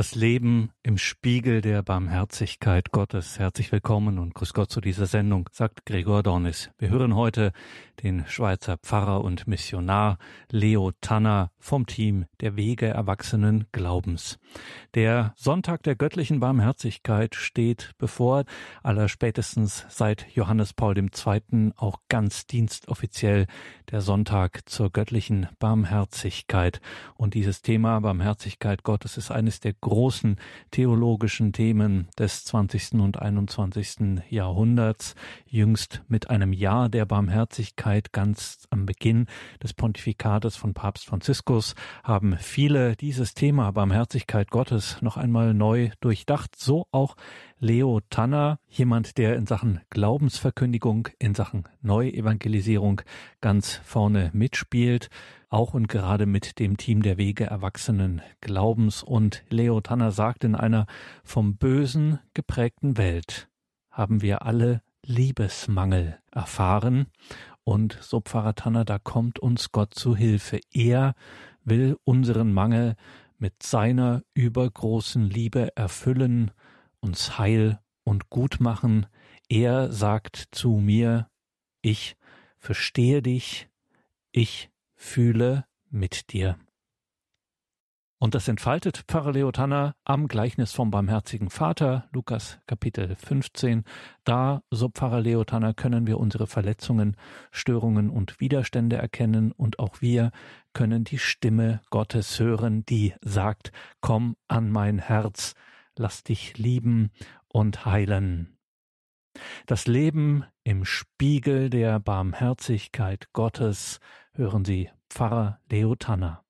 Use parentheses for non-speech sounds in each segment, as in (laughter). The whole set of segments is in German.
Das Leben im Spiegel der Barmherzigkeit Gottes. Herzlich willkommen und grüß Gott zu dieser Sendung, sagt Gregor Dornis. Wir hören heute den Schweizer Pfarrer und Missionar Leo Tanner vom Team der Wege Erwachsenen Glaubens. Der Sonntag der göttlichen Barmherzigkeit steht bevor, allerspätestens seit Johannes Paul II. auch ganz dienstoffiziell der Sonntag zur göttlichen Barmherzigkeit. Und dieses Thema Barmherzigkeit Gottes ist eines der großen theologischen Themen des 20. und 21. Jahrhunderts, jüngst mit einem Jahr der Barmherzigkeit ganz am Beginn des Pontifikates von Papst Franziskus haben viele dieses Thema Barmherzigkeit Gottes noch einmal neu durchdacht, so auch Leo Tanner, jemand, der in Sachen Glaubensverkündigung, in Sachen Neuevangelisierung ganz vorne mitspielt, auch und gerade mit dem Team der Wege Erwachsenen Glaubens. Und Leo Tanner sagt, in einer vom Bösen geprägten Welt haben wir alle Liebesmangel erfahren. Und so Pfarrer Tanner, da kommt uns Gott zu Hilfe. Er will unseren Mangel mit seiner übergroßen Liebe erfüllen uns heil und gut machen. Er sagt zu mir, ich verstehe dich, ich fühle mit dir. Und das entfaltet Pfarrer am Gleichnis vom barmherzigen Vater, Lukas Kapitel 15. Da, so Pfarrer Leotanner, können wir unsere Verletzungen, Störungen und Widerstände erkennen und auch wir können die Stimme Gottes hören, die sagt, komm an mein Herz, lass dich lieben und heilen. Das Leben im Spiegel der Barmherzigkeit Gottes hören Sie Pfarrer Leo Tanner.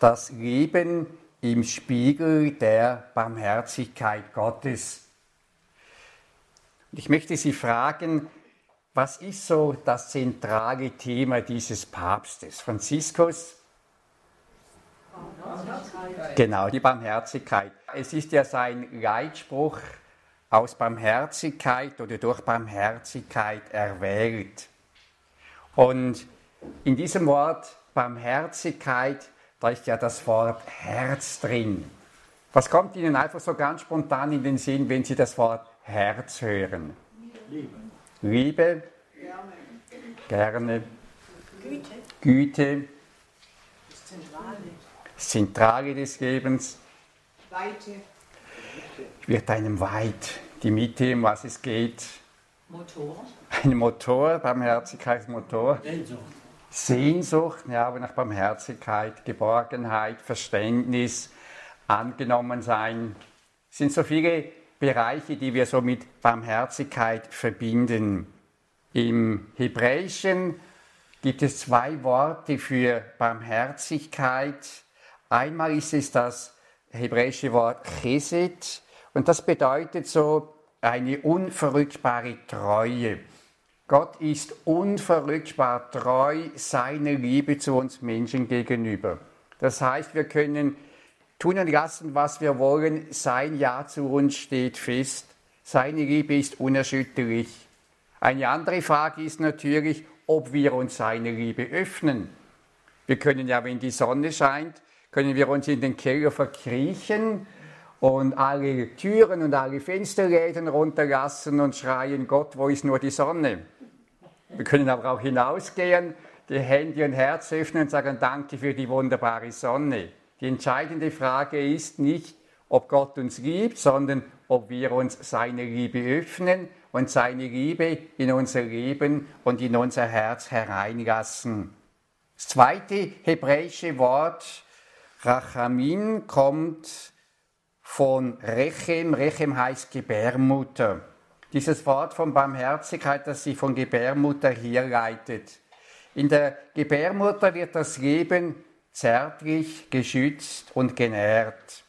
Das Leben im Spiegel der Barmherzigkeit Gottes. Ich möchte Sie fragen, was ist so das zentrale Thema dieses Papstes? Franziskus Genau, die Barmherzigkeit. Es ist ja sein Leitspruch aus Barmherzigkeit oder durch Barmherzigkeit erwählt. Und in diesem Wort Barmherzigkeit, da ist ja das Wort Herz drin. Was kommt Ihnen einfach so ganz spontan in den Sinn, wenn Sie das Wort Herz hören? Liebe. Liebe. Gerne. Gerne. Güte. Güte. Das Zentrale. Zentrale des Lebens. Weite. Wird einem weit. Die Mitte, um was es geht. Motor. Ein Motor, Barmherzigkeitsmotor. Sehnsucht. Sehnsucht, ja, aber nach Barmherzigkeit, Geborgenheit, Verständnis, angenommen sein. Es sind so viele Bereiche, die wir so mit Barmherzigkeit verbinden. Im Hebräischen gibt es zwei Worte für Barmherzigkeit. Einmal ist es das hebräische Wort Chesed und das bedeutet so eine unverrückbare Treue. Gott ist unverrückbar treu seiner Liebe zu uns Menschen gegenüber. Das heißt, wir können tun und lassen, was wir wollen. Sein Ja zu uns steht fest. Seine Liebe ist unerschütterlich. Eine andere Frage ist natürlich, ob wir uns seiner Liebe öffnen. Wir können ja, wenn die Sonne scheint, können wir uns in den Keller verkriechen und alle Türen und alle Fensterläden runterlassen und schreien, Gott, wo ist nur die Sonne? Wir können aber auch hinausgehen, die Hände und Herz öffnen und sagen, danke für die wunderbare Sonne. Die entscheidende Frage ist nicht, ob Gott uns liebt, sondern ob wir uns seine Liebe öffnen und seine Liebe in unser Leben und in unser Herz hereinlassen. Das zweite hebräische Wort Rachamin kommt von Rechem. Rechem heißt Gebärmutter. Dieses Wort von Barmherzigkeit, das sich von Gebärmutter herleitet. In der Gebärmutter wird das Leben zärtlich, geschützt und genährt.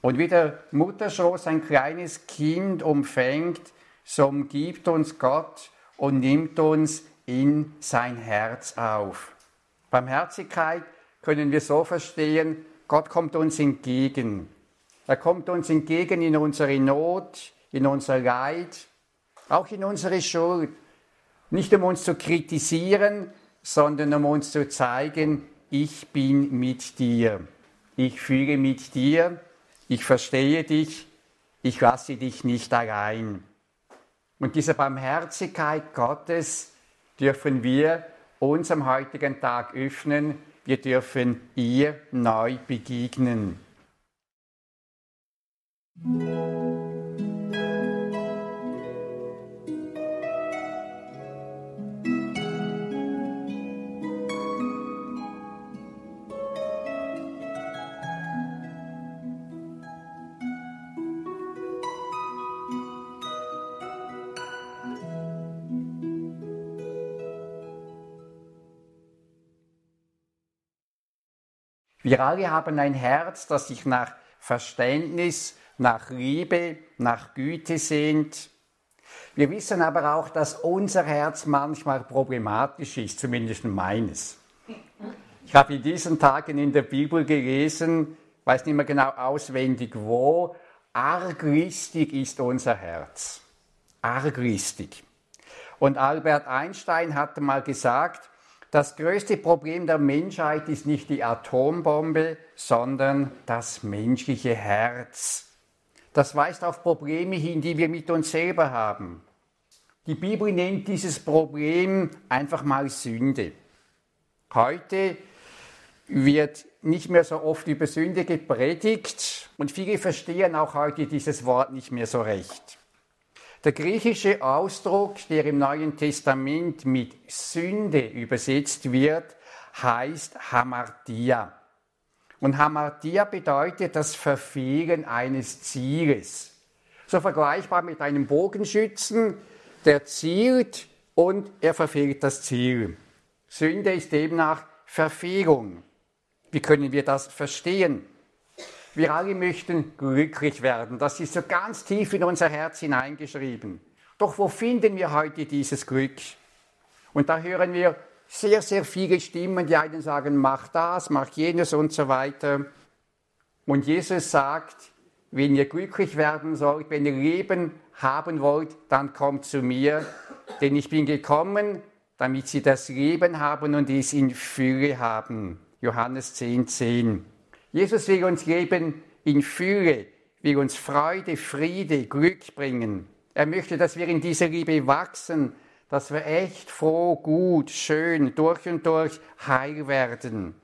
Und wie der Mutterschoß ein kleines Kind umfängt, so umgibt uns Gott und nimmt uns in sein Herz auf. Barmherzigkeit können wir so verstehen, Gott kommt uns entgegen. Er kommt uns entgegen in unsere Not, in unser Leid, auch in unsere Schuld. Nicht um uns zu kritisieren, sondern um uns zu zeigen, ich bin mit dir. Ich fühle mit dir. ich verstehe dich, ich lasse dich nicht allein. Und diese Barmherzigkeit Gottes dürfen wir uns am heutigen Tag öffnen, wir dürfen ihr neu begegnen. Wir alle haben ein Herz, das sich nach Verständnis, nach Liebe, nach Güte sehnt. Wir wissen aber auch, dass unser Herz manchmal problematisch ist, zumindest meines. Ich habe in diesen Tagen in der Bibel gelesen, weiß nicht mehr genau auswendig wo, arglistig ist unser Herz. Arglistig. Und Albert Einstein hatte mal gesagt, das größte Problem der Menschheit ist nicht die Atombombe, sondern das menschliche Herz. Das weist auf Probleme hin, die wir mit uns selber haben. Die Bibel nennt dieses Problem einfach mal Sünde. Heute wird nicht mehr so oft über Sünde gepredigt und viele verstehen auch heute dieses Wort nicht mehr so recht. Der griechische Ausdruck, der im Neuen Testament mit Sünde übersetzt wird, heißt Hamartia. Und Hamartia bedeutet das Verfehlen eines Zieles. So vergleichbar mit einem Bogenschützen, der zielt und er verfehlt das Ziel. Sünde ist demnach Verfehlung. Wie können wir das verstehen? Wir alle möchten glücklich werden. Das ist so ganz tief in unser Herz hineingeschrieben. Doch wo finden wir heute dieses Glück? Und da hören wir sehr, sehr viele Stimmen, die einen sagen, mach das, mach jenes und so weiter. Und Jesus sagt, wenn ihr glücklich werden sollt, wenn ihr Leben haben wollt, dann kommt zu mir, denn ich bin gekommen, damit sie das Leben haben und es in Fülle haben. Johannes 10, 10. Jesus will uns Leben in Fülle, will uns Freude, Friede, Glück bringen. Er möchte, dass wir in dieser Liebe wachsen, dass wir echt froh, gut, schön, durch und durch heil werden.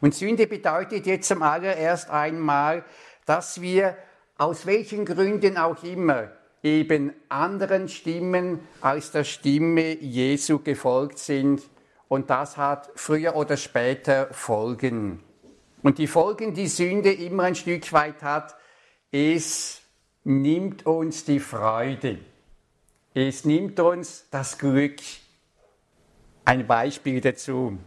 Und Sünde bedeutet jetzt zum allererst einmal, dass wir aus welchen Gründen auch immer eben anderen Stimmen als der Stimme Jesu gefolgt sind. Und das hat früher oder später Folgen. Und die Folgen, die Sünde immer ein Stück weit hat, es nimmt uns die Freude. Es nimmt uns das Glück. Ein Beispiel dazu.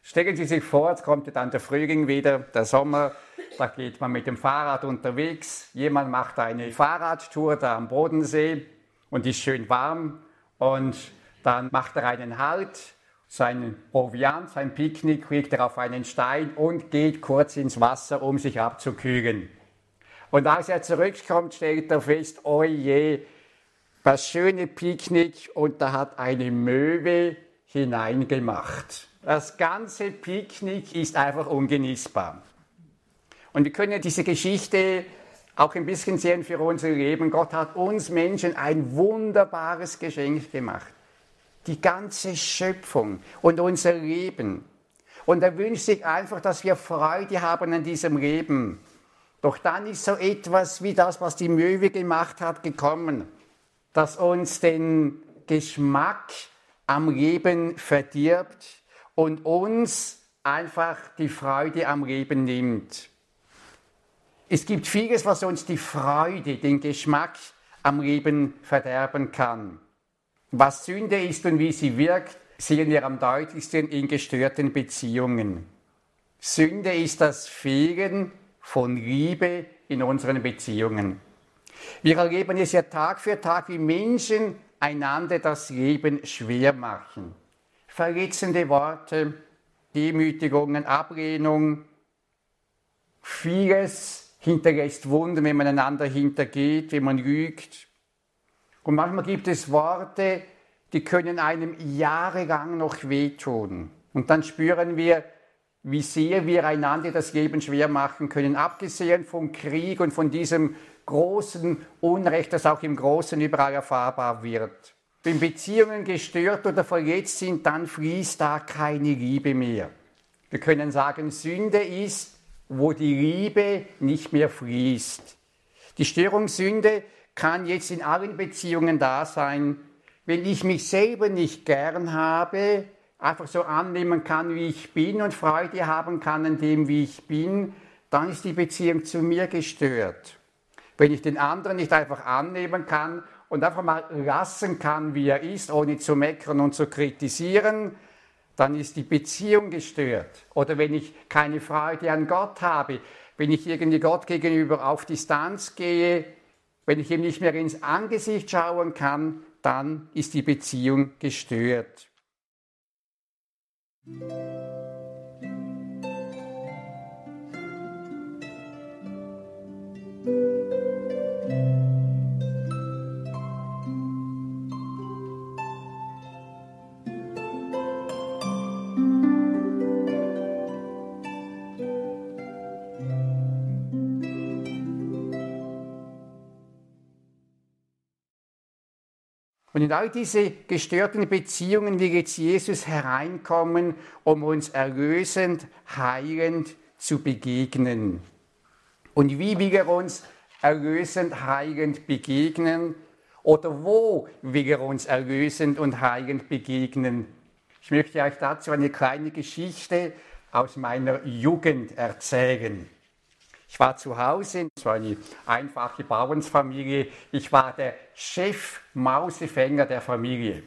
Stellen Sie sich vor, jetzt kommt dann der Frühling wieder, der Sommer, da geht man mit dem Fahrrad unterwegs, jemand macht eine Fahrradtour da am Bodensee und ist schön warm und dann macht er einen Halt sein Proviant, sein Picknick legt er auf einen Stein und geht kurz ins Wasser, um sich abzukühlen. Und als er zurückkommt, stellt er fest, oh je, das schöne Picknick und da hat eine Möwe hineingemacht. Das ganze Picknick ist einfach ungenießbar. Und wir können diese Geschichte auch ein bisschen sehen für unser Leben. Gott hat uns Menschen ein wunderbares Geschenk gemacht die ganze Schöpfung und unser Leben. Und er wünscht sich einfach, dass wir Freude haben an diesem Leben. Doch dann ist so etwas wie das, was die Möwe gemacht hat, gekommen, das uns den Geschmack am Leben verdirbt und uns einfach die Freude am Leben nimmt. Es gibt vieles, was uns die Freude, den Geschmack am Leben verderben kann. Was Sünde ist und wie sie wirkt, sehen wir am deutlichsten in gestörten Beziehungen. Sünde ist das Fehlen von Liebe in unseren Beziehungen. Wir erleben es ja Tag für Tag, wie Menschen einander das Leben schwer machen. Verletzende Worte, Demütigungen, Ablehnung, vieles hinterlässt Wunden, wenn man einander hintergeht, wenn man lügt, und manchmal gibt es Worte, die können einem jahrelang noch wehtun. Und dann spüren wir, wie sehr wir einander das Leben schwer machen können, abgesehen vom Krieg und von diesem großen Unrecht, das auch im Großen überall erfahrbar wird. Wenn Beziehungen gestört oder verletzt sind, dann fließt da keine Liebe mehr. Wir können sagen, Sünde ist, wo die Liebe nicht mehr fließt. Die Störung Sünde kann jetzt in allen Beziehungen da sein. Wenn ich mich selber nicht gern habe, einfach so annehmen kann, wie ich bin und Freude haben kann an dem, wie ich bin, dann ist die Beziehung zu mir gestört. Wenn ich den anderen nicht einfach annehmen kann und einfach mal lassen kann, wie er ist, ohne zu meckern und zu kritisieren, dann ist die Beziehung gestört. Oder wenn ich keine Freude an Gott habe, wenn ich irgendwie Gott gegenüber auf Distanz gehe, wenn ich ihm nicht mehr ins Angesicht schauen kann, dann ist die Beziehung gestört. Música Und in all diese gestörten Beziehungen will jetzt Jesus hereinkommen, um uns erlösend, heilend zu begegnen. Und wie will er uns erlösend, heilend begegnen? Oder wo will er uns erlösend und heilend begegnen? Ich möchte euch dazu eine kleine Geschichte aus meiner Jugend erzählen. Ich war zu Hause, es war eine einfache Bauernsfamilie. Ich war der Chef-Mausefänger der Familie.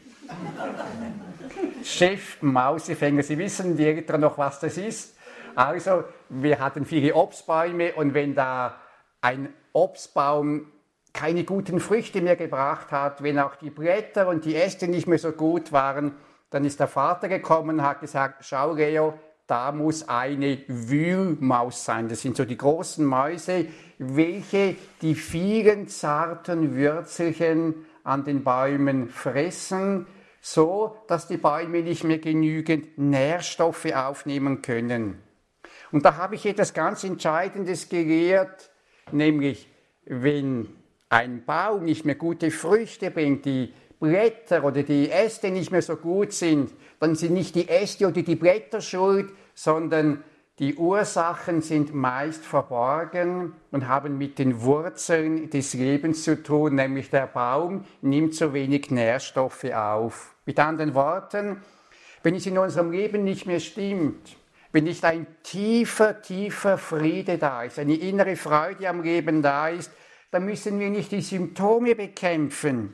Chef-Mausefänger. Sie wissen die Eltern noch, was das ist? Also, wir hatten viele Obstbäume und wenn da ein Obstbaum keine guten Früchte mehr gebracht hat, wenn auch die Blätter und die Äste nicht mehr so gut waren, dann ist der Vater gekommen und hat gesagt, schau Leo, da muss eine Wühlmaus sein. Das sind so die großen Mäuse, welche die vielen zarten Würzelchen an den Bäumen fressen, so dass die Bäume nicht mehr genügend Nährstoffe aufnehmen können. Und da habe ich etwas ganz Entscheidendes gelehrt, nämlich wenn ein Baum nicht mehr gute Früchte bringt, die Blätter oder die Äste nicht mehr so gut sind, dann sind nicht die Äste oder die Blätter schuld, sondern die Ursachen sind meist verborgen und haben mit den Wurzeln des Lebens zu tun, nämlich der Baum nimmt zu wenig Nährstoffe auf. Mit anderen Worten, wenn es in unserem Leben nicht mehr stimmt, wenn nicht ein tiefer, tiefer Friede da ist, eine innere Freude am Leben da ist, dann müssen wir nicht die Symptome bekämpfen,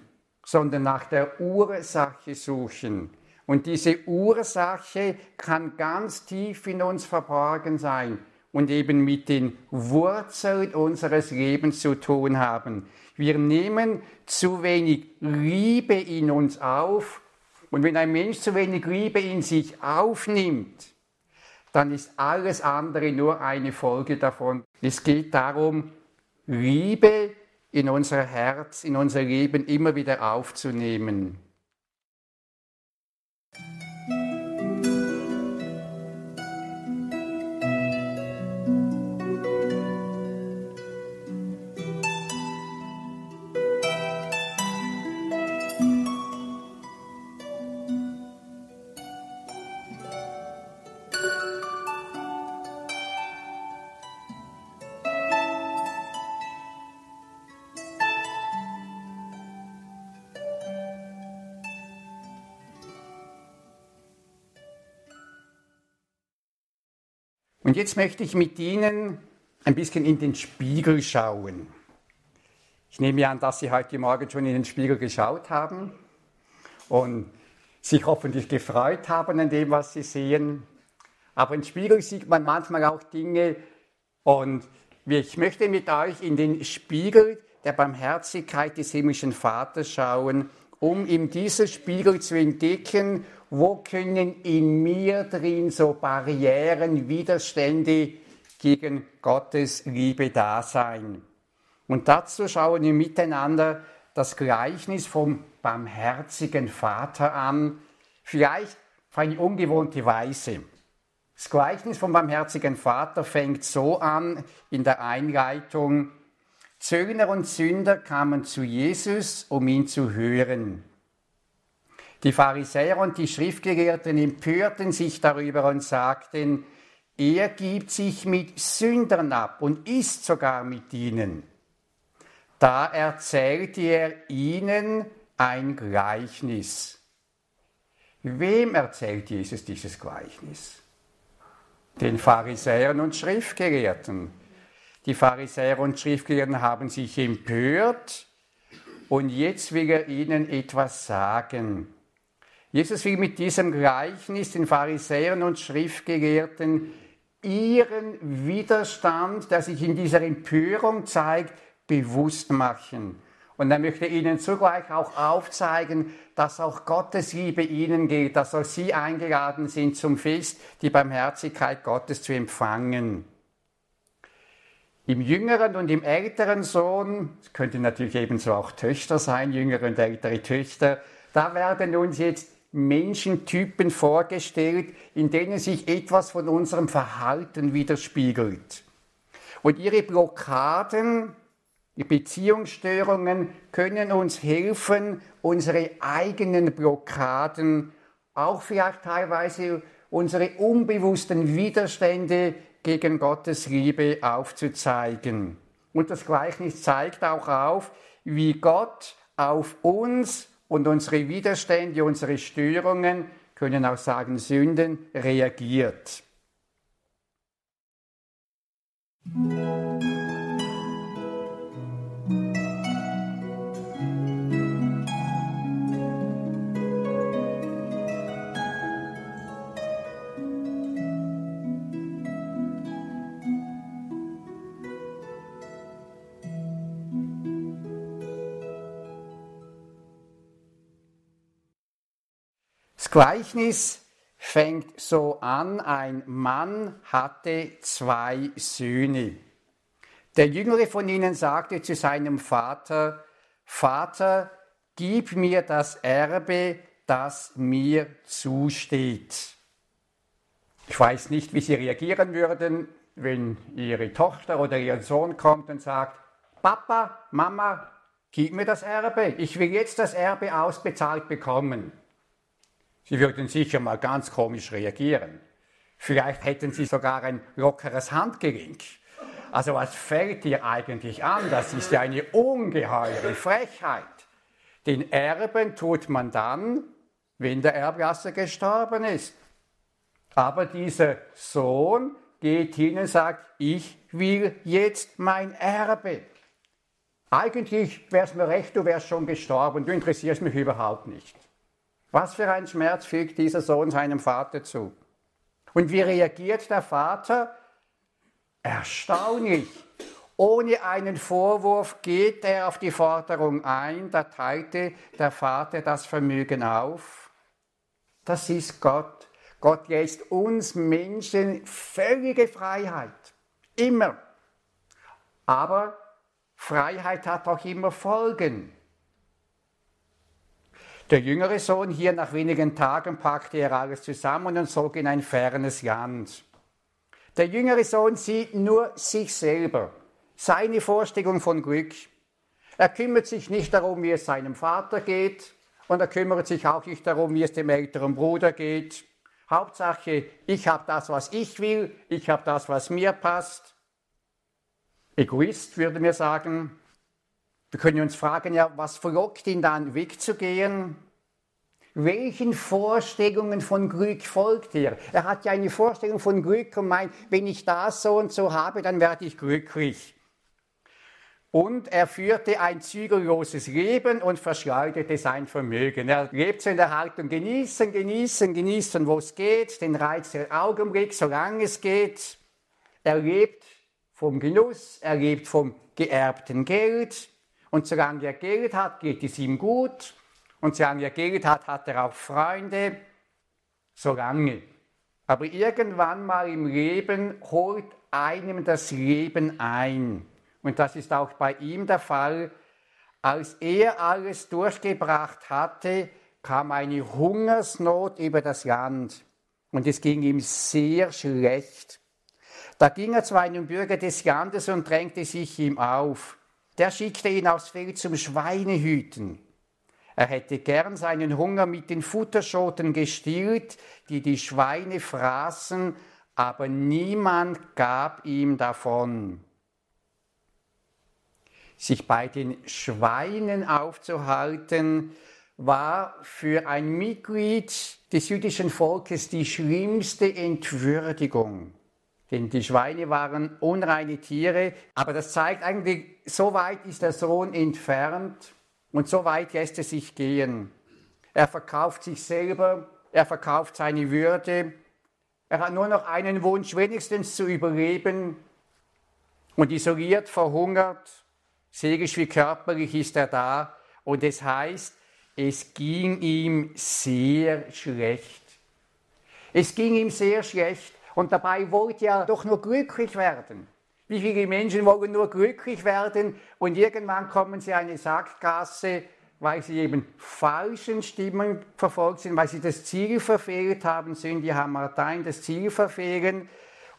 sondern nach der Ursache suchen. Und diese Ursache kann ganz tief in uns verborgen sein und eben mit den Wurzeln unseres Lebens zu tun haben. Wir nehmen zu wenig Liebe in uns auf und wenn ein Mensch zu wenig Liebe in sich aufnimmt, dann ist alles andere nur eine Folge davon. Es geht darum, Liebe in unser Herz, in unser Leben immer wieder aufzunehmen. Und jetzt möchte ich mit Ihnen ein bisschen in den Spiegel schauen. Ich nehme an, dass Sie heute Morgen schon in den Spiegel geschaut haben und sich hoffentlich gefreut haben an dem, was Sie sehen. Aber im Spiegel sieht man manchmal auch Dinge und ich möchte mit euch in den Spiegel der Barmherzigkeit des himmlischen Vaters schauen, um in diesem Spiegel zu entdecken wo können in mir drin so Barrieren, Widerstände gegen Gottes Liebe da sein. Und dazu schauen wir miteinander das Gleichnis vom barmherzigen Vater an, vielleicht auf eine ungewohnte Weise. Das Gleichnis vom barmherzigen Vater fängt so an in der Einleitung. Zöllner und Sünder kamen zu Jesus, um ihn zu hören. Die Pharisäer und die Schriftgelehrten empörten sich darüber und sagten, er gibt sich mit Sündern ab und isst sogar mit ihnen. Da erzählte er ihnen ein Gleichnis. Wem erzählt Jesus dieses Gleichnis? den Pharisäern und Schriftgelehrten. Die Pharisäer und Schriftgelehrten haben sich empört und jetzt will er ihnen etwas sagen. Jesus will mit diesem Gleichnis den Pharisäern und Schriftgelehrten ihren Widerstand, der sich in dieser Empörung zeigt, bewusst machen. Und er möchte ihnen zugleich auch aufzeigen, dass auch Gottes Liebe ihnen gilt, dass auch sie eingeladen sind zum Fest, die Barmherzigkeit Gottes zu empfangen. Im jüngeren und im älteren Sohn, es könnte natürlich ebenso auch Töchter sein, jüngere und ältere Töchter, da werden uns jetzt Menschentypen vorgestellt, in denen sich etwas von unserem Verhalten widerspiegelt. Und ihre Blockaden, die Beziehungsstörungen können uns helfen, unsere eigenen Blockaden, auch vielleicht teilweise unsere unbewussten Widerstände gegen Gottes Liebe aufzuzeigen. Und das Gleichnis zeigt auch auf, wie Gott auf uns und unsere Widerstände, unsere Störungen, können auch sagen Sünden, reagiert. Gleichnis fängt so an, ein Mann hatte zwei Söhne. Der jüngere von ihnen sagte zu seinem Vater, Vater, gib mir das Erbe, das mir zusteht. Ich weiß nicht, wie sie reagieren würden, wenn ihre Tochter oder ihr Sohn kommt und sagt, Papa, Mama, gib mir das Erbe, ich will jetzt das Erbe ausbezahlt bekommen. Sie würden sicher mal ganz komisch reagieren. Vielleicht hätten Sie sogar ein lockeres Handgelenk. Also was fällt dir eigentlich an? Das ist ja eine ungeheure Frechheit. Den Erben tut man dann, wenn der Erblasser gestorben ist. Aber dieser Sohn geht hin und sagt, ich will jetzt mein Erbe. Eigentlich wäre es mir recht, du wärst schon gestorben, du interessierst mich überhaupt nicht. Was für ein Schmerz fügt dieser Sohn seinem Vater zu? Und wie reagiert der Vater? Erstaunlich. Ohne einen Vorwurf geht er auf die Forderung ein, da teilte der Vater das Vermögen auf. Das ist Gott. Gott lässt uns Menschen völlige Freiheit. Immer. Aber Freiheit hat auch immer Folgen. Der jüngere Sohn hier nach wenigen Tagen packte er alles zusammen und zog in ein fernes Land. Der jüngere Sohn sieht nur sich selber, seine Vorstellung von Glück. Er kümmert sich nicht darum, wie es seinem Vater geht und er kümmert sich auch nicht darum, wie es dem älteren Bruder geht. Hauptsache, ich habe das, was ich will, ich habe das, was mir passt. Egoist würde mir sagen, wir können uns fragen, ja, was verlockt ihn dann wegzugehen? Welchen Vorstellungen von Glück folgt er? Er hat ja eine Vorstellung von Glück und meint, wenn ich das so und so habe, dann werde ich glücklich. Und er führte ein zügelloses Leben und verschleuderte sein Vermögen. Er lebt so in der Haltung genießen, genießen, genießen, wo es geht, den Reiz der Augenblick, solange es geht. Er lebt vom Genuss, er lebt vom geerbten Geld, und solange er Geld hat, geht es ihm gut. Und solange er Geld hat, hat er auch Freunde. Solange. Aber irgendwann mal im Leben holt einem das Leben ein. Und das ist auch bei ihm der Fall. Als er alles durchgebracht hatte, kam eine Hungersnot über das Land. und es ging ihm sehr schlecht. Da ging er zu einem Bürger des Landes und drängte sich ihm auf. Der schickte ihn aufs Feld zum Schweinehüten. Er hätte gern seinen Hunger mit den Futterschoten gestillt, die die Schweine fraßen, aber niemand gab ihm davon. Sich bei den Schweinen aufzuhalten, war für ein Mitglied des jüdischen Volkes die schlimmste Entwürdigung. Denn die Schweine waren unreine Tiere, aber das zeigt eigentlich, so weit ist der Sohn entfernt und so weit lässt er sich gehen. Er verkauft sich selber, er verkauft seine Würde, er hat nur noch einen Wunsch, wenigstens zu überleben. Und isoliert, verhungert, seelisch wie körperlich ist er da. Und es heißt, es ging ihm sehr schlecht. Es ging ihm sehr schlecht und dabei wollte er doch nur glücklich werden. Wie viele Menschen wollen nur glücklich werden und irgendwann kommen sie in eine Sackgasse, weil sie eben falschen Stimmen verfolgt sind, weil sie das Ziel verfehlt haben, sind die Hamartein das Ziel verfehlen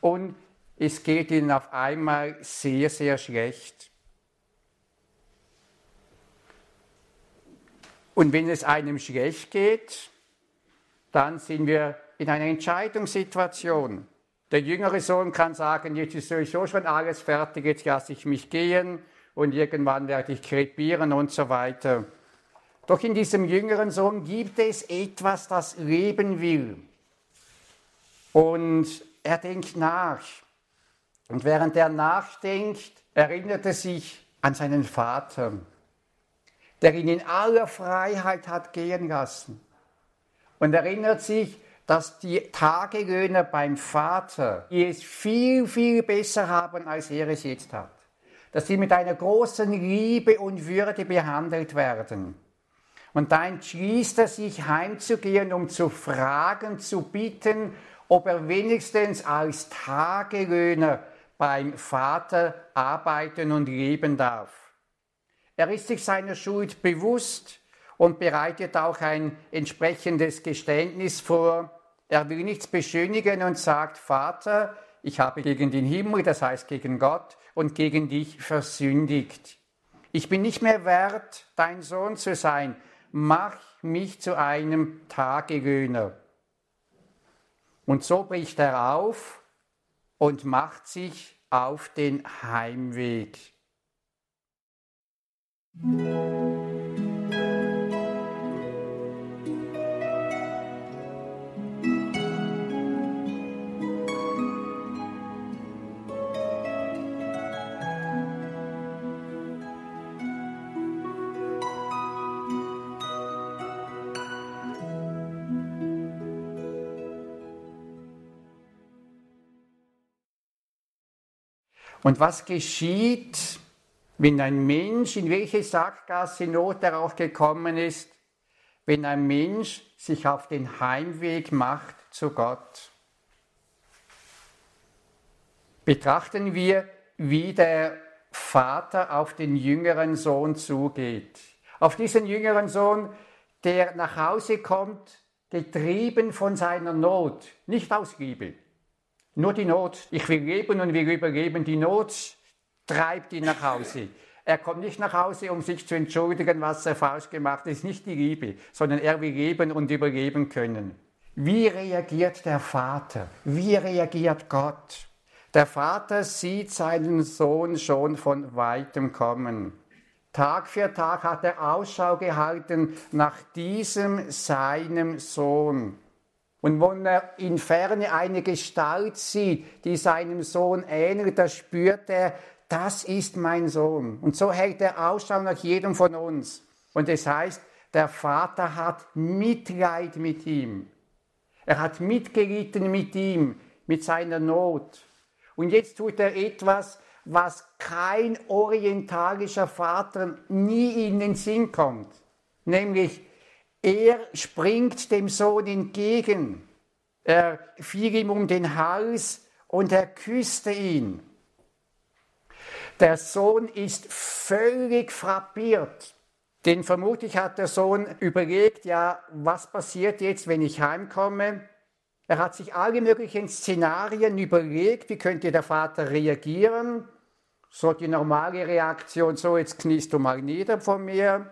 und es geht ihnen auf einmal sehr, sehr schlecht. Und wenn es einem schlecht geht, dann sind wir in einer Entscheidungssituation. Der jüngere Sohn kann sagen, jetzt ist sowieso schon alles fertig, jetzt lasse ich mich gehen und irgendwann werde ich krepieren und so weiter. Doch in diesem jüngeren Sohn gibt es etwas, das leben will. Und er denkt nach. Und während er nachdenkt, erinnert er sich an seinen Vater, der ihn in aller Freiheit hat gehen lassen. Und erinnert sich, dass die Tagelöhner beim Vater, es viel, viel besser haben, als er es jetzt hat. Dass sie mit einer großen Liebe und Würde behandelt werden. Und da entschließt er sich heimzugehen, um zu fragen, zu bitten, ob er wenigstens als Tagelöhner beim Vater arbeiten und leben darf. Er ist sich seiner Schuld bewusst und bereitet auch ein entsprechendes Geständnis vor. Er will nichts beschönigen und sagt, Vater, ich habe gegen den Himmel, das heißt gegen Gott und gegen dich versündigt. Ich bin nicht mehr wert, dein Sohn zu sein. Mach mich zu einem Tagelöhner. Und so bricht er auf und macht sich auf den Heimweg. Und was geschieht, wenn ein Mensch, in welche Sackgasse Not auch gekommen ist, wenn ein Mensch sich auf den Heimweg macht zu Gott? Betrachten wir, wie der Vater auf den jüngeren Sohn zugeht. Auf diesen jüngeren Sohn, der nach Hause kommt, getrieben von seiner Not, nicht aus Liebe, nur die Not. Ich will leben und will überleben. Die Not treibt ihn nach Hause. Er kommt nicht nach Hause, um sich zu entschuldigen, was er falsch gemacht hat. Das ist nicht die Liebe, sondern er will leben und überleben können. Wie reagiert der Vater? Wie reagiert Gott? Der Vater sieht seinen Sohn schon von weitem kommen. Tag für Tag hat er Ausschau gehalten nach diesem seinem Sohn. Und wenn er in Ferne eine Gestalt sieht, die seinem Sohn ähnelt, da spürt er, das ist mein Sohn. Und so hält er Ausschau nach jedem von uns. Und es das heißt, der Vater hat Mitleid mit ihm. Er hat mitgelitten mit ihm, mit seiner Not. Und jetzt tut er etwas, was kein orientalischer Vater nie in den Sinn kommt. Nämlich, er springt dem Sohn entgegen. Er fiel ihm um den Hals und er küsste ihn. Der Sohn ist völlig frappiert. Denn vermutlich hat der Sohn überlegt, ja, was passiert jetzt, wenn ich heimkomme? Er hat sich alle möglichen Szenarien überlegt, wie könnte der Vater reagieren. So die normale Reaktion, so jetzt kniest du mal nieder von mir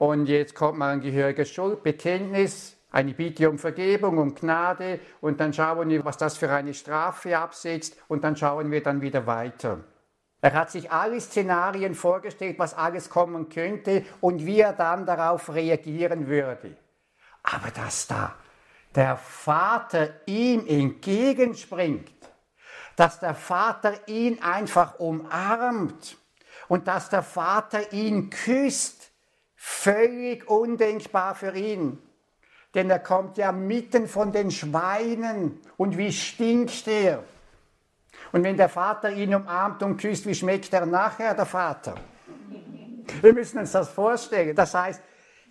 und jetzt kommt mal ein gehöriges Schuldbekenntnis, eine Bitte um Vergebung, um Gnade und dann schauen wir, was das für eine Strafe absetzt und dann schauen wir dann wieder weiter. Er hat sich alle Szenarien vorgestellt, was alles kommen könnte und wie er dann darauf reagieren würde. Aber dass da der Vater ihm entgegenspringt, dass der Vater ihn einfach umarmt und dass der Vater ihn küsst, völlig undenkbar für ihn. Denn er kommt ja mitten von den Schweinen und wie stinkt er? Und wenn der Vater ihn umarmt und küsst, wie schmeckt er nachher, der Vater? Wir müssen uns das vorstellen. Das heißt,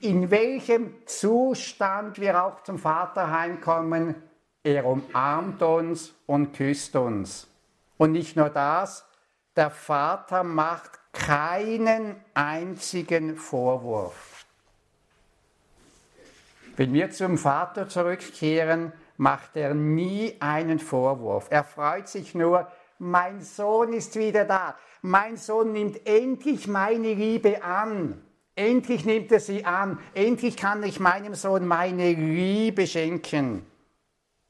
in welchem Zustand wir auch zum Vater heimkommen, er umarmt uns und küsst uns. Und nicht nur das, der Vater macht keinen einzigen Vorwurf. Wenn wir zum Vater zurückkehren, macht er nie einen Vorwurf. Er freut sich nur, mein Sohn ist wieder da. Mein Sohn nimmt endlich meine Liebe an. Endlich nimmt er sie an. Endlich kann ich meinem Sohn meine Liebe schenken.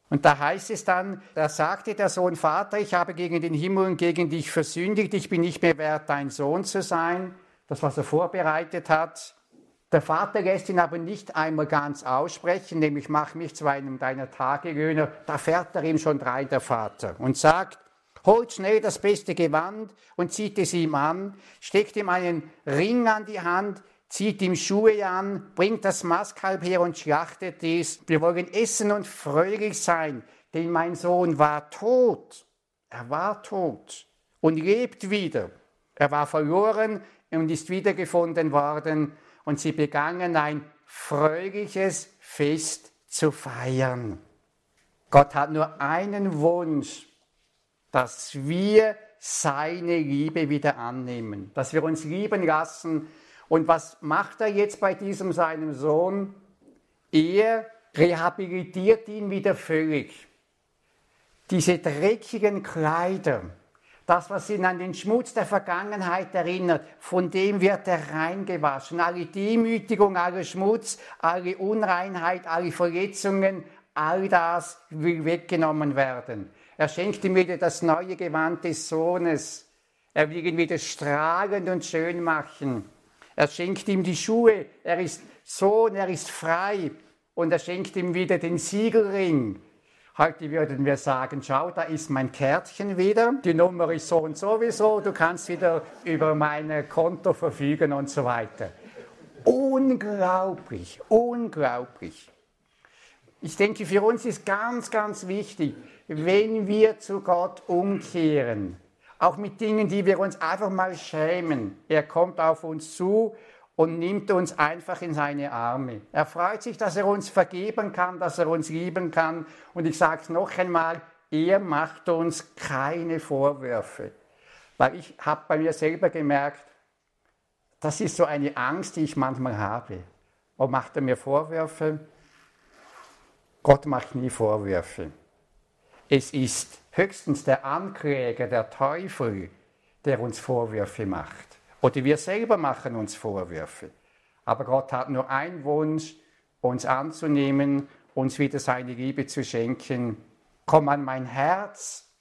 Und da heißt es dann, da sagte der Sohn, Vater, ich habe gegen den Himmel und gegen dich versündigt, ich bin nicht mehr wert, dein Sohn zu sein. Das, was er vorbereitet hat. Der Vater lässt ihn aber nicht einmal ganz aussprechen, nämlich mach mich zu einem deiner Tagelöhner. Da fährt er ihm schon rein, der Vater, und sagt, holt schnell das beste Gewand und zieht es ihm an, steckt ihm einen Ring an die Hand, zieht ihm Schuhe an, bringt das Mastkalb her und schlachtet es. Wir wollen essen und fröhlich sein, denn mein Sohn war tot. Er war tot und lebt wieder. Er war verloren und ist wiedergefunden worden und sie begannen ein fröhliches Fest zu feiern. Gott hat nur einen Wunsch, dass wir seine Liebe wieder annehmen, dass wir uns lieben lassen. Und was macht er jetzt bei diesem seinem Sohn? Er rehabilitiert ihn wieder völlig. Diese dreckigen Kleider, das, was ihn an den Schmutz der Vergangenheit erinnert, von dem wird er reingewaschen. Alle Demütigung, alle Schmutz, alle Unreinheit, alle Verletzungen, all das will weggenommen werden. Er schenkt ihm wieder das neue Gewand des Sohnes. Er will ihn wieder strahlend und schön machen. Er schenkt ihm die Schuhe. Er ist Sohn, er ist frei. Und er schenkt ihm wieder den Siegelring. Heute würden wir sagen, schau, da ist mein Kärtchen wieder, die Nummer ist so und sowieso, du kannst wieder über mein Konto verfügen und so weiter. Unglaublich, unglaublich. Ich denke, für uns ist ganz, ganz wichtig, wenn wir zu Gott umkehren, auch mit Dingen, die wir uns einfach mal schämen. Er kommt auf uns zu und nimmt uns einfach in seine Arme. Er freut sich, dass er uns vergeben kann, dass er uns lieben kann. Und ich sage es noch einmal, er macht uns keine Vorwürfe. Weil ich habe bei mir selber gemerkt, das ist so eine Angst, die ich manchmal habe. Und macht er mir Vorwürfe? Gott macht nie Vorwürfe. Es ist höchstens der Ankläger, der Teufel, der uns Vorwürfe macht. Oder wir selber machen uns Vorwürfe. Aber Gott hat nur einen Wunsch, uns anzunehmen, uns wieder seine Liebe zu schenken. Komm an mein Herz,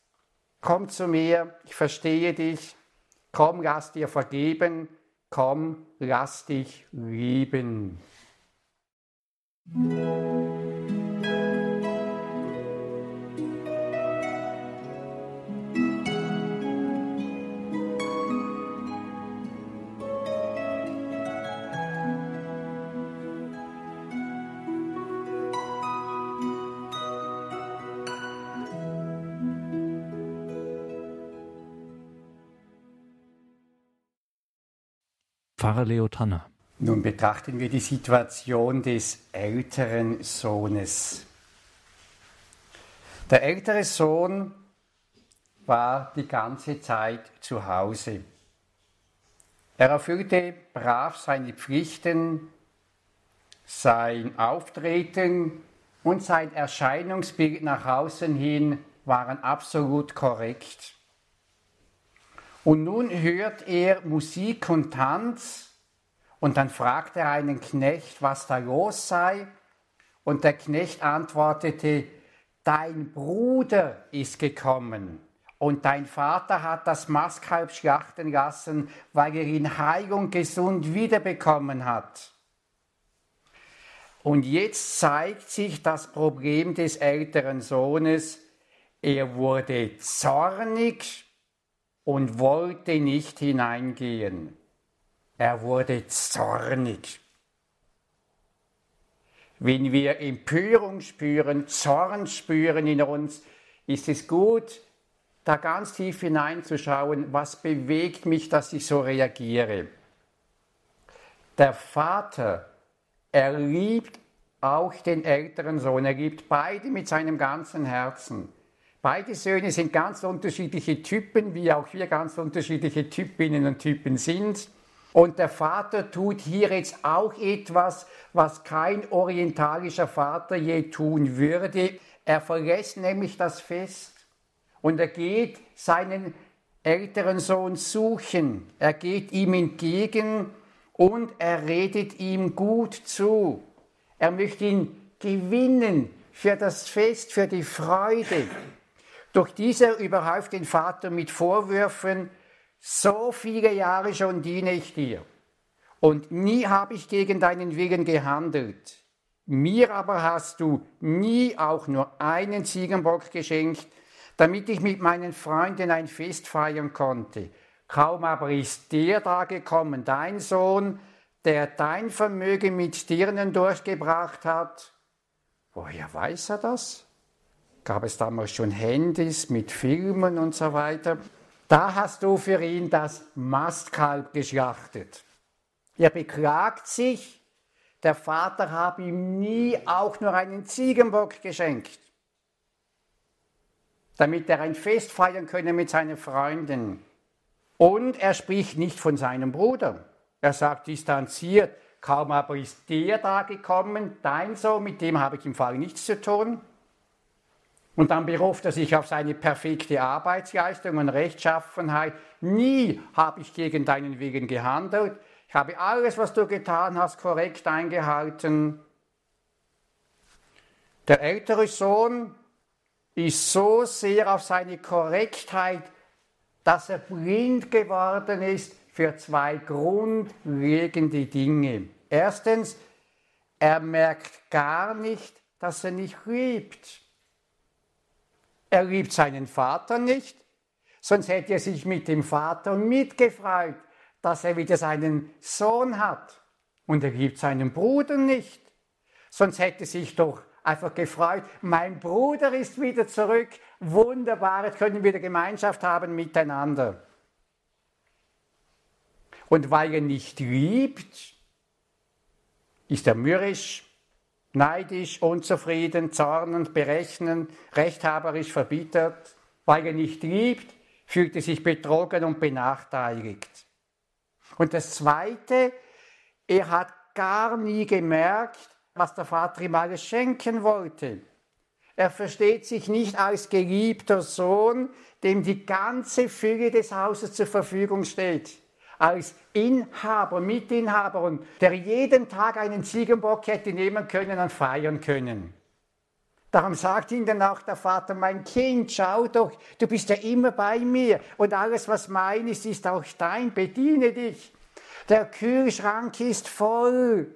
komm zu mir, ich verstehe dich, komm, lass dir vergeben, komm, lass dich lieben. Pfarrer Leo Tanner. Nun betrachten wir die Situation des älteren Sohnes. Der ältere Sohn war die ganze Zeit zu Hause. Er erfüllte brav seine Pflichten, sein Auftreten und sein Erscheinungsbild nach außen hin waren absolut korrekt. Und nun hört er Musik und Tanz und dann fragt er einen Knecht, was da los sei. Und der Knecht antwortete, dein Bruder ist gekommen und dein Vater hat das Mastkalb schlachten lassen, weil er ihn heil und gesund wiederbekommen hat. Und jetzt zeigt sich das Problem des älteren Sohnes. Er wurde zornig und wollte nicht hineingehen. Er wurde zornig. Wenn wir Empörung spüren, Zorn spüren in uns, ist es gut, da ganz tief hineinzuschauen, was bewegt mich, dass ich so reagiere. Der Vater, er liebt auch den älteren Sohn, er liebt beide mit seinem ganzen Herzen. Beide Söhne sind ganz unterschiedliche Typen, wie auch wir ganz unterschiedliche Typinnen und Typen sind. Und der Vater tut hier jetzt auch etwas, was kein orientalischer Vater je tun würde. Er verlässt nämlich das Fest und er geht seinen älteren Sohn suchen. Er geht ihm entgegen und er redet ihm gut zu. Er möchte ihn gewinnen für das Fest, für die Freude. Durch dieser überhäuft den Vater mit Vorwürfen, so viele Jahre schon diene ich dir und nie habe ich gegen deinen Willen gehandelt. Mir aber hast du nie auch nur einen Ziegenbock geschenkt, damit ich mit meinen Freunden ein Fest feiern konnte. Kaum aber ist der da gekommen, dein Sohn, der dein Vermögen mit Dirnen durchgebracht hat. Woher weiß er das? Gab es damals schon Handys mit Filmen und so weiter? Da hast du für ihn das Mastkalb geschlachtet. Er beklagt sich, der Vater habe ihm nie auch nur einen Ziegenbock geschenkt, damit er ein Fest feiern könne mit seinen Freunden. Und er spricht nicht von seinem Bruder. Er sagt distanziert, kaum aber ist der da gekommen, dein Sohn, mit dem habe ich im Fall nichts zu tun. Und dann beruft er sich auf seine perfekte Arbeitsleistung und Rechtschaffenheit. Nie habe ich gegen deinen Willen gehandelt. Ich habe alles, was du getan hast, korrekt eingehalten. Der ältere Sohn ist so sehr auf seine Korrektheit, dass er blind geworden ist für zwei grundlegende Dinge. Erstens, er merkt gar nicht, dass er nicht liebt. Er liebt seinen Vater nicht, sonst hätte er sich mit dem Vater mitgefreut, dass er wieder seinen Sohn hat. Und er liebt seinen Bruder nicht, sonst hätte er sich doch einfach gefreut, mein Bruder ist wieder zurück, wunderbar, jetzt können wir wieder Gemeinschaft haben miteinander. Und weil er nicht liebt, ist er mürrisch, neidisch, unzufrieden, zornend, berechnend, rechthaberisch, verbittert. Weil er nicht liebt, fühlt er sich betrogen und benachteiligt. Und das Zweite, er hat gar nie gemerkt, was der Vater ihm alles schenken wollte. Er versteht sich nicht als geliebter Sohn, dem die ganze Fülle des Hauses zur Verfügung steht als Inhaber, Mitinhaber und der jeden Tag einen Ziegenbock hätte nehmen können und feiern können. Darum sagt ihm dann auch der Vater, mein Kind, schau doch, du bist ja immer bei mir und alles, was mein ist, ist auch dein, bediene dich. Der Kühlschrank ist voll.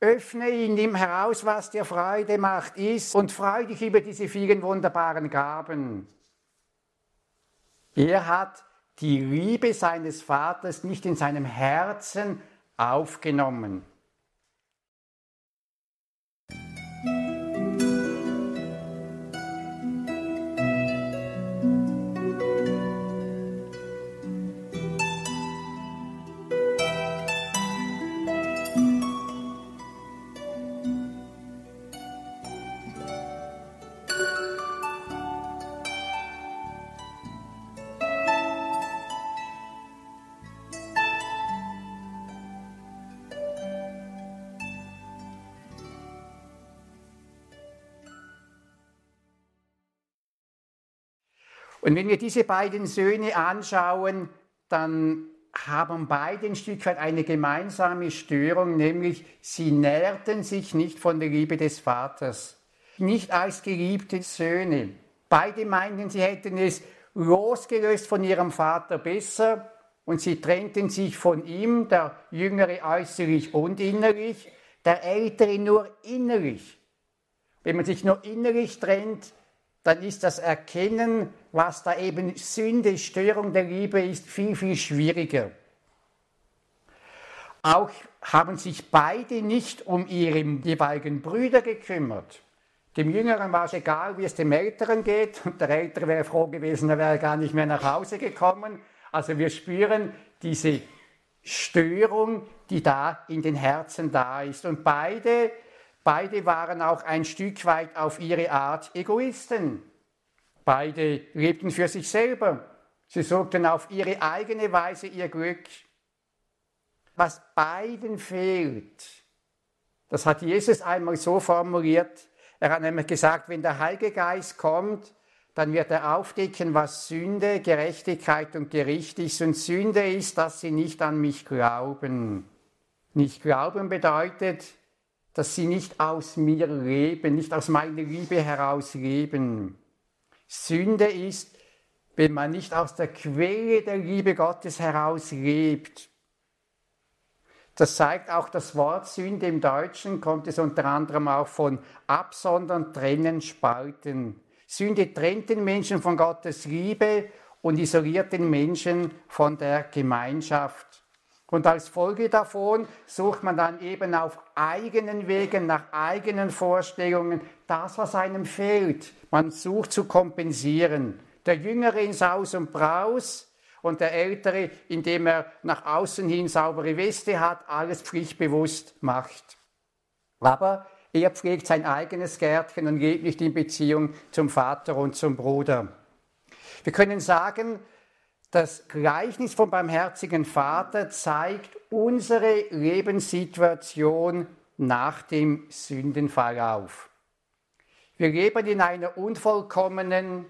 Öffne ihn, nimm heraus, was dir Freude macht, iss und freu dich über diese vielen wunderbaren Gaben. Er hat die Liebe seines Vaters nicht in seinem Herzen aufgenommen. Und wenn wir diese beiden Söhne anschauen, dann haben beide ein Stück weit eine gemeinsame Störung, nämlich sie nährten sich nicht von der Liebe des Vaters, nicht als geliebte Söhne. Beide meinten, sie hätten es losgelöst von ihrem Vater besser und sie trennten sich von ihm, der Jüngere äußerlich und innerlich, der Ältere nur innerlich. Wenn man sich nur innerlich trennt, dann ist das Erkennen, was da eben Sünde, Störung der Liebe ist, viel, viel schwieriger. Auch haben sich beide nicht um ihre jeweiligen Brüder gekümmert. Dem Jüngeren war es egal, wie es dem Älteren geht, und der Ältere wäre froh gewesen, er wäre gar nicht mehr nach Hause gekommen. Also wir spüren diese Störung, die da in den Herzen da ist. Und beide, beide waren auch ein Stück weit auf ihre Art Egoisten. Beide lebten für sich selber. Sie suchten auf ihre eigene Weise ihr Glück. Was beiden fehlt, das hat Jesus einmal so formuliert. Er hat nämlich gesagt, wenn der Heilige Geist kommt, dann wird er aufdecken, was Sünde, Gerechtigkeit und Gericht ist. Und Sünde ist, dass sie nicht an mich glauben. Nicht glauben bedeutet, dass sie nicht aus mir leben, nicht aus meiner Liebe heraus leben. Sünde ist, wenn man nicht aus der Quelle der Liebe Gottes heraus lebt. Das zeigt auch das Wort Sünde im Deutschen, kommt es unter anderem auch von absondern, trennen, spalten. Sünde trennt den Menschen von Gottes Liebe und isoliert den Menschen von der Gemeinschaft. Und als Folge davon sucht man dann eben auf eigenen Wegen, nach eigenen Vorstellungen, das, was einem fehlt. Man sucht zu kompensieren. Der Jüngere in Saus und Braus und der Ältere, indem er nach außen hin saubere Weste hat, alles pflichtbewusst macht. Aber er pflegt sein eigenes Gärtchen und lebt nicht in Beziehung zum Vater und zum Bruder. Wir können sagen, das Gleichnis vom barmherzigen Vater zeigt unsere Lebenssituation nach dem Sündenfall auf. Wir leben in einer unvollkommenen,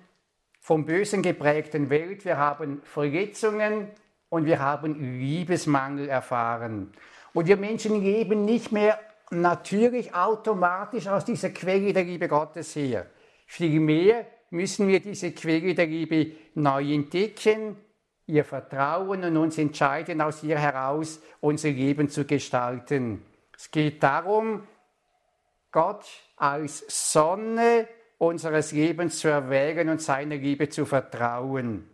vom Bösen geprägten Welt. Wir haben Verletzungen und wir haben Liebesmangel erfahren. Und wir Menschen leben nicht mehr natürlich automatisch aus dieser Quelle der Liebe Gottes her. Vielmehr müssen wir diese Quelle der Liebe neu entdecken, ihr vertrauen und uns entscheiden, aus ihr heraus unser Leben zu gestalten. Es geht darum, Gott als Sonne unseres Lebens zu erwägen und seiner Liebe zu vertrauen.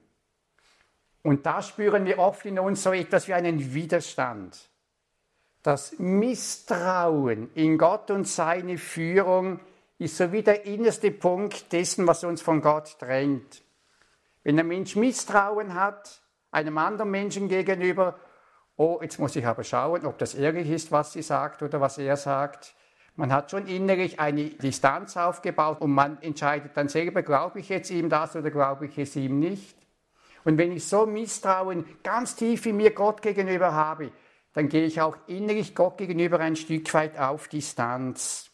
Und da spüren wir oft in uns so etwas wie einen Widerstand. Das Misstrauen in Gott und seine Führung ist so wie der innerste Punkt dessen, was uns von Gott trennt. Wenn ein Mensch Misstrauen hat, einem anderen Menschen gegenüber, oh, jetzt muss ich aber schauen, ob das ehrlich ist, was sie sagt oder was er sagt. Man hat schon innerlich eine Distanz aufgebaut und man entscheidet dann selber, glaube ich jetzt ihm das oder glaube ich es ihm nicht. Und wenn ich so Misstrauen ganz tief in mir Gott gegenüber habe, dann gehe ich auch innerlich Gott gegenüber ein Stück weit auf Distanz.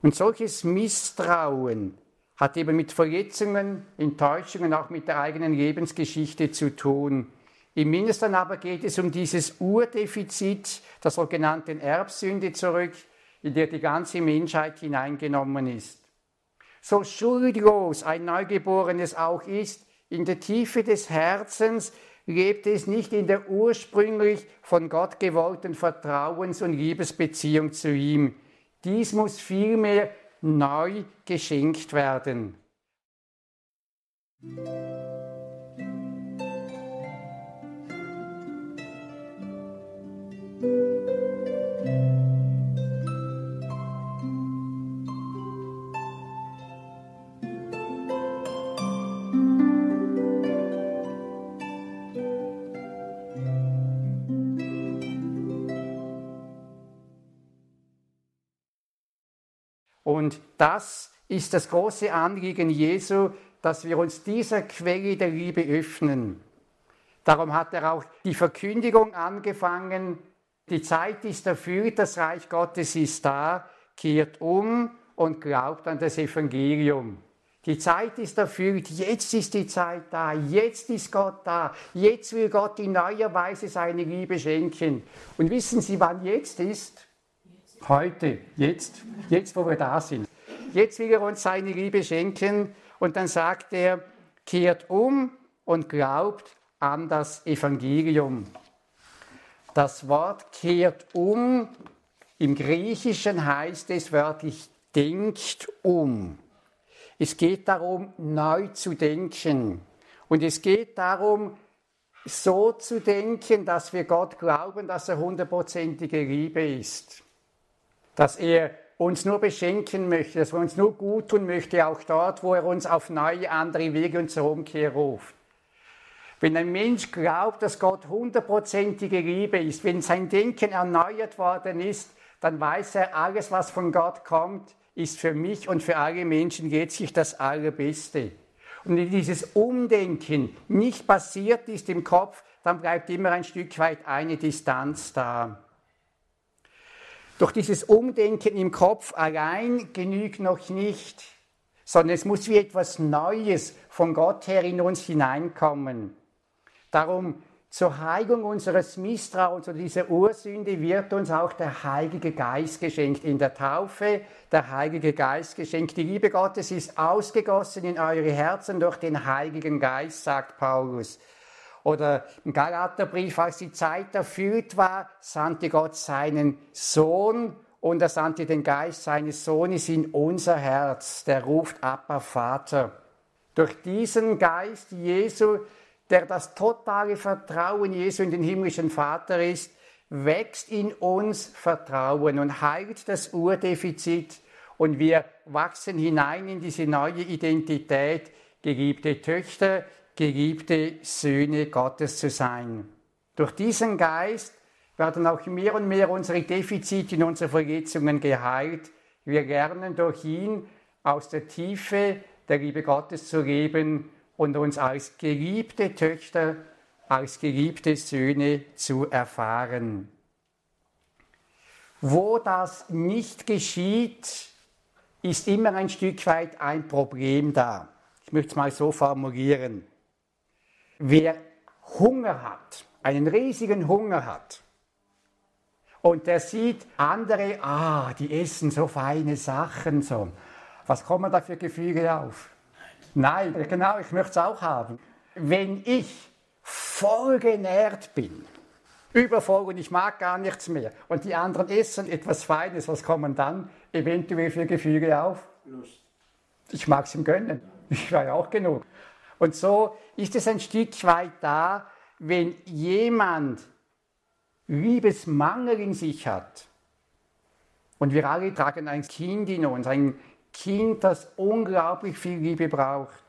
Und solches Misstrauen hat eben mit Verletzungen, Enttäuschungen, auch mit der eigenen Lebensgeschichte zu tun. Im Mindesten aber geht es um dieses Urdefizit der sogenannten Erbsünde zurück, in der die ganze Menschheit hineingenommen ist. So schuldlos ein Neugeborenes auch ist, in der Tiefe des Herzens lebt es nicht in der ursprünglich von Gott gewollten Vertrauens- und Liebesbeziehung zu ihm. Dies muss vielmehr neu geschenkt werden. Das ist das große Anliegen Jesu, dass wir uns dieser Quelle der Liebe öffnen. Darum hat er auch die Verkündigung angefangen, die Zeit ist erfüllt, das Reich Gottes ist da, kehrt um und glaubt an das Evangelium. Die Zeit ist erfüllt, jetzt ist die Zeit da, jetzt ist Gott da, jetzt will Gott in neuer Weise seine Liebe schenken. Und wissen Sie, wann jetzt ist? Heute, jetzt, jetzt, wo wir da sind. Jetzt will er uns seine Liebe schenken und dann sagt er, kehrt um und glaubt an das Evangelium. Das Wort kehrt um im Griechischen heißt es wörtlich denkt um. Es geht darum, neu zu denken. Und es geht darum, so zu denken, dass wir Gott glauben, dass er hundertprozentige Liebe ist. Dass er uns nur beschenken möchte, dass er uns nur gut tun möchte, auch dort, wo er uns auf neue, andere Wege und zur Umkehr ruft. Wenn ein Mensch glaubt, dass Gott hundertprozentige Liebe ist, wenn sein Denken erneuert worden ist, dann weiß er, alles, was von Gott kommt, ist für mich und für alle Menschen letztlich das Allerbeste. Und wenn dieses Umdenken nicht passiert ist im Kopf, dann bleibt immer ein Stück weit eine Distanz da. Doch dieses Umdenken im Kopf allein genügt noch nicht, sondern es muss wie etwas Neues von Gott her in uns hineinkommen. Darum zur Heilung unseres Misstrauens oder dieser Ursünde wird uns auch der Heilige Geist geschenkt. In der Taufe der Heilige Geist geschenkt. Die Liebe Gottes ist ausgegossen in eure Herzen durch den Heiligen Geist, sagt Paulus. Oder im Galaterbrief, als die Zeit erfüllt war, sandte Gott seinen Sohn und er sandte den Geist seines Sohnes in unser Herz. Der ruft Abba Vater. Durch diesen Geist Jesu der das totale Vertrauen Jesu in den himmlischen Vater ist, wächst in uns Vertrauen und heilt das Urdefizit und wir wachsen hinein in diese neue Identität, geliebte Töchter, geliebte Söhne Gottes zu sein. Durch diesen Geist werden auch mehr und mehr unsere Defizite und unsere Verletzungen geheilt. Wir lernen durch ihn aus der Tiefe der Liebe Gottes zu leben und uns als geliebte Töchter, als geliebte Söhne zu erfahren. Wo das nicht geschieht, ist immer ein Stück weit ein Problem da. Ich möchte es mal so formulieren. Wer Hunger hat, einen riesigen Hunger hat, und der sieht andere, ah, die essen so feine Sachen, so. Was kommen da für Gefühle auf? Nein, genau, ich möchte es auch haben. Wenn ich voll genährt bin, übervoll und ich mag gar nichts mehr und die anderen essen etwas Feines, was kommen dann eventuell für Gefühle auf? Lust. Ich mag es ihm gönnen. Ich war ja auch genug. Und so ist es ein Stück weit da, wenn jemand Liebesmangel in sich hat. Und wir alle tragen ein Kind in uns, ein Kind, das unglaublich viel Liebe braucht.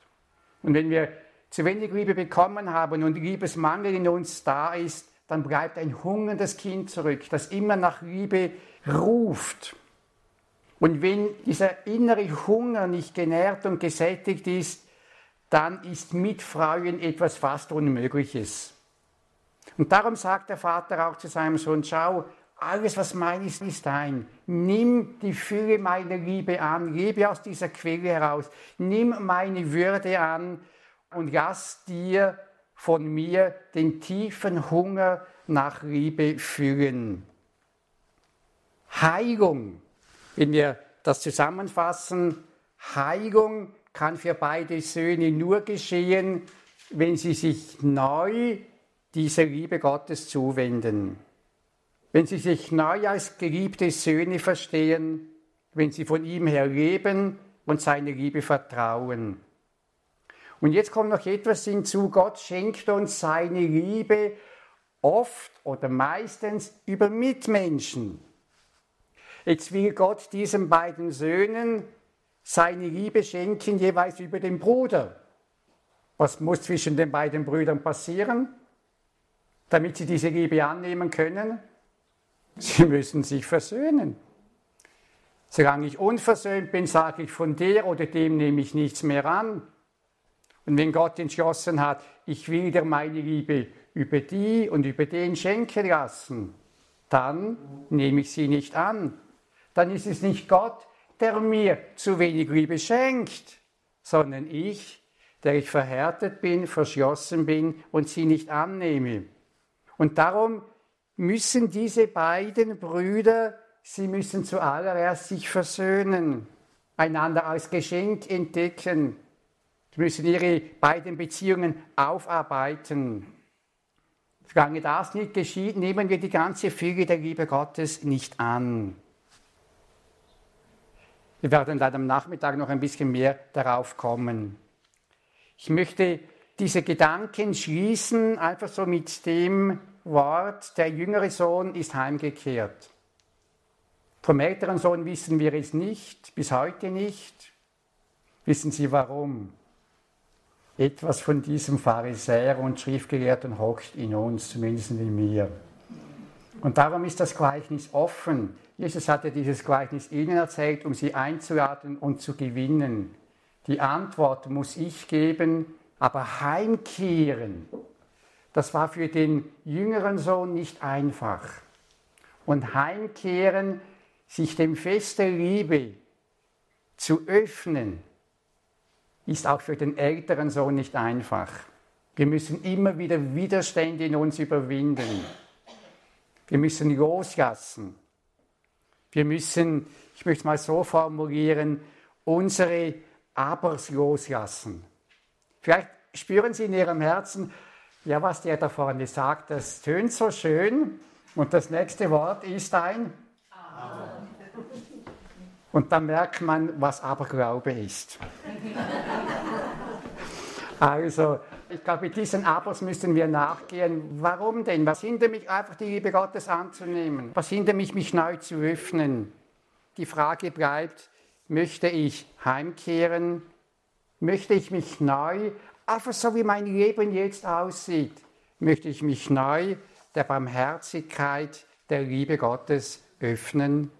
Und wenn wir zu wenig Liebe bekommen haben und Liebesmangel in uns da ist, dann bleibt ein hungerndes Kind zurück, das immer nach Liebe ruft. Und wenn dieser innere Hunger nicht genährt und gesättigt ist, dann ist Mitfreuen etwas fast Unmögliches. Und darum sagt der Vater auch zu seinem Sohn, schau, alles, was mein ist, ist dein. Nimm die Fülle meiner Liebe an, lebe aus dieser Quelle heraus. Nimm meine Würde an und lass dir von mir den tiefen Hunger nach Liebe füllen. Heilung, wenn wir das zusammenfassen, Heilung kann für beide Söhne nur geschehen, wenn sie sich neu dieser Liebe Gottes zuwenden wenn sie sich neu als geliebte Söhne verstehen, wenn sie von ihm her leben und seine Liebe vertrauen. Und jetzt kommt noch etwas hinzu, Gott schenkt uns seine Liebe oft oder meistens über Mitmenschen. Jetzt will Gott diesen beiden Söhnen seine Liebe schenken, jeweils über den Bruder. Was muss zwischen den beiden Brüdern passieren, damit sie diese Liebe annehmen können? Sie müssen sich versöhnen. Solange ich unversöhnt bin, sage ich von der oder dem nehme ich nichts mehr an. Und wenn Gott entschlossen hat, ich will dir meine Liebe über die und über den schenken lassen, dann nehme ich sie nicht an. Dann ist es nicht Gott, der mir zu wenig Liebe schenkt, sondern ich, der ich verhärtet bin, verschlossen bin und sie nicht annehme. Und darum müssen diese beiden Brüder, sie müssen zuallererst sich versöhnen, einander als Geschenk entdecken. Sie müssen ihre beiden Beziehungen aufarbeiten. Solange das nicht geschieht, nehmen wir die ganze Füge der Liebe Gottes nicht an. Wir werden dann am Nachmittag noch ein bisschen mehr darauf kommen. Ich möchte diese Gedanken schließen, einfach so mit dem Wort, der jüngere Sohn ist heimgekehrt. Vom älteren Sohn wissen wir es nicht, bis heute nicht. Wissen Sie warum? Etwas von diesem Pharisäer und Schriftgelehrten hockt in uns, zumindest in mir. Und darum ist das Gleichnis offen. Jesus hatte dieses Gleichnis ihnen erzählt, um sie einzuladen und zu gewinnen. Die Antwort muss ich geben, aber heimkehren, das war für den jüngeren Sohn nicht einfach. Und heimkehren, sich dem Fest der Liebe zu öffnen, ist auch für den älteren Sohn nicht einfach. Wir müssen immer wieder Widerstände in uns überwinden. Wir müssen loslassen. Wir müssen, ich möchte es mal so formulieren, unsere Abers loslassen. Vielleicht spüren Sie in Ihrem Herzen, ja, was der da vorne sagt, das tönt so schön und das nächste Wort ist ein Aber. Und dann merkt man, was Aberglaube ist. (laughs) also, ich glaube, mit diesen Abers müssen wir nachgehen. Warum denn? Was hindert mich einfach, die Liebe Gottes anzunehmen? Was hindert mich, mich neu zu öffnen? Die Frage bleibt, möchte ich heimkehren? Möchte ich mich neu, einfach so wie mein Leben jetzt aussieht, möchte ich mich neu der Barmherzigkeit, der Liebe Gottes öffnen?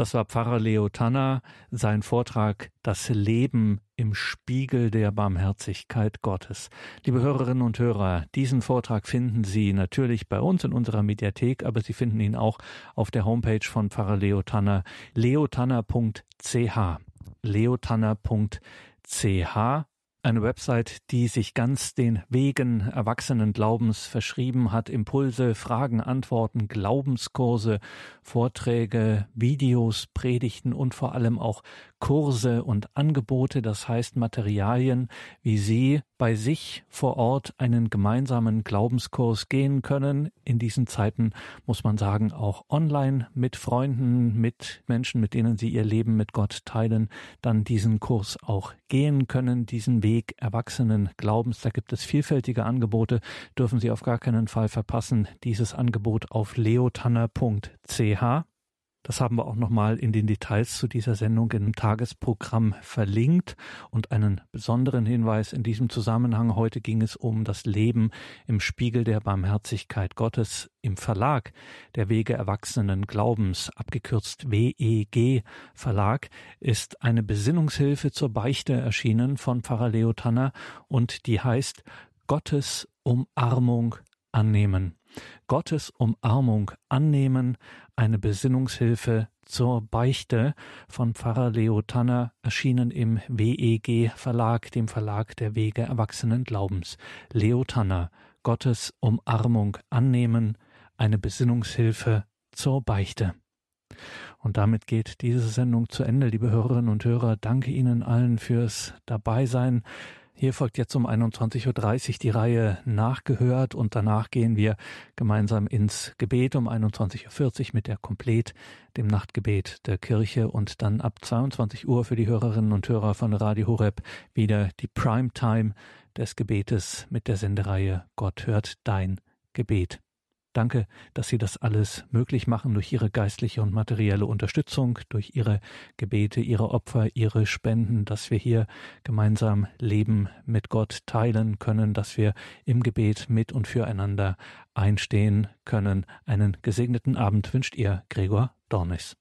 Das war Pfarrer Leo Tanner, sein Vortrag Das Leben im Spiegel der Barmherzigkeit Gottes. Liebe Hörerinnen und Hörer, diesen Vortrag finden Sie natürlich bei uns in unserer Mediathek, aber Sie finden ihn auch auf der Homepage von Pfarrer Leo Tanner, leotanner.ch. leotanner.ch eine Website, die sich ganz den Wegen erwachsenen Glaubens verschrieben hat. Impulse, Fragen, Antworten, Glaubenskurse, Vorträge, Videos, Predigten und vor allem auch Kurse und Angebote, das heißt Materialien, wie Sie bei sich vor Ort einen gemeinsamen Glaubenskurs gehen können. In diesen Zeiten muss man sagen, auch online mit Freunden, mit Menschen, mit denen Sie Ihr Leben mit Gott teilen, dann diesen Kurs auch gehen können, diesen Weg erwachsenen Glaubens. Da gibt es vielfältige Angebote, dürfen Sie auf gar keinen Fall verpassen. Dieses Angebot auf leotanner.ch. Das haben wir auch nochmal in den Details zu dieser Sendung im Tagesprogramm verlinkt. Und einen besonderen Hinweis in diesem Zusammenhang. Heute ging es um das Leben im Spiegel der Barmherzigkeit Gottes im Verlag der Wege Erwachsenen Glaubens, abgekürzt WEG Verlag, ist eine Besinnungshilfe zur Beichte erschienen von Pfarrer Leo Tanner und die heißt Gottes Umarmung annehmen. Gottes Umarmung annehmen, eine Besinnungshilfe zur Beichte von Pfarrer Leo Tanner, erschienen im WEG Verlag, dem Verlag der Wege Erwachsenen Glaubens. Leo Tanner, Gottes Umarmung annehmen, eine Besinnungshilfe zur Beichte. Und damit geht diese Sendung zu Ende, liebe Hörerinnen und Hörer. Danke Ihnen allen fürs Dabeisein. Hier folgt jetzt um 21.30 Uhr die Reihe Nachgehört und danach gehen wir gemeinsam ins Gebet um 21.40 Uhr mit der Komplet, dem Nachtgebet der Kirche und dann ab 22 Uhr für die Hörerinnen und Hörer von Radio Horeb wieder die Primetime des Gebetes mit der Sendereihe Gott hört dein Gebet. Danke, dass Sie das alles möglich machen durch Ihre geistliche und materielle Unterstützung, durch Ihre Gebete, Ihre Opfer, Ihre Spenden, dass wir hier gemeinsam Leben mit Gott teilen können, dass wir im Gebet mit und füreinander einstehen können. Einen gesegneten Abend wünscht Ihr Gregor Dornis.